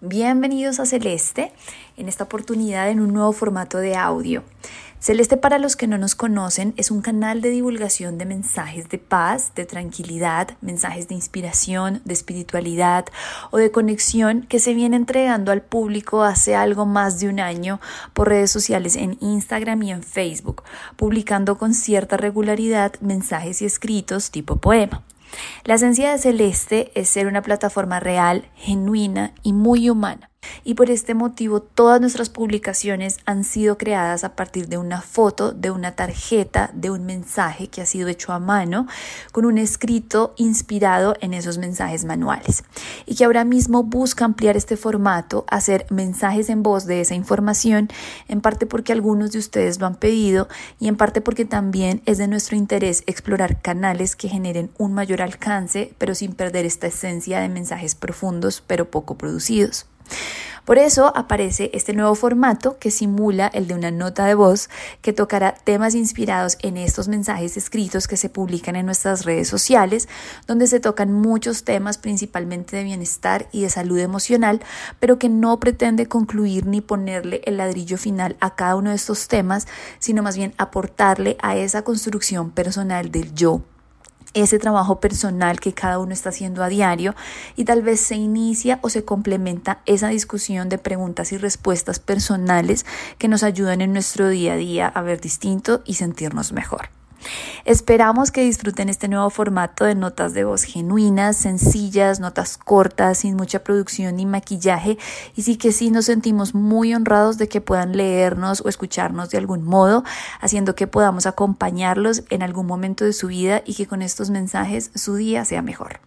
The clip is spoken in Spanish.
Bienvenidos a Celeste, en esta oportunidad en un nuevo formato de audio. Celeste para los que no nos conocen es un canal de divulgación de mensajes de paz, de tranquilidad, mensajes de inspiración, de espiritualidad o de conexión que se viene entregando al público hace algo más de un año por redes sociales en Instagram y en Facebook, publicando con cierta regularidad mensajes y escritos tipo poema. La esencia de Celeste es ser una plataforma real, genuina y muy humana. Y por este motivo todas nuestras publicaciones han sido creadas a partir de una foto, de una tarjeta, de un mensaje que ha sido hecho a mano con un escrito inspirado en esos mensajes manuales. Y que ahora mismo busca ampliar este formato, hacer mensajes en voz de esa información, en parte porque algunos de ustedes lo han pedido y en parte porque también es de nuestro interés explorar canales que generen un mayor alcance pero sin perder esta esencia de mensajes profundos pero poco producidos. Por eso aparece este nuevo formato que simula el de una nota de voz que tocará temas inspirados en estos mensajes escritos que se publican en nuestras redes sociales, donde se tocan muchos temas principalmente de bienestar y de salud emocional, pero que no pretende concluir ni ponerle el ladrillo final a cada uno de estos temas, sino más bien aportarle a esa construcción personal del yo ese trabajo personal que cada uno está haciendo a diario y tal vez se inicia o se complementa esa discusión de preguntas y respuestas personales que nos ayudan en nuestro día a día a ver distinto y sentirnos mejor. Esperamos que disfruten este nuevo formato de notas de voz genuinas, sencillas, notas cortas, sin mucha producción ni maquillaje y sí que sí nos sentimos muy honrados de que puedan leernos o escucharnos de algún modo, haciendo que podamos acompañarlos en algún momento de su vida y que con estos mensajes su día sea mejor.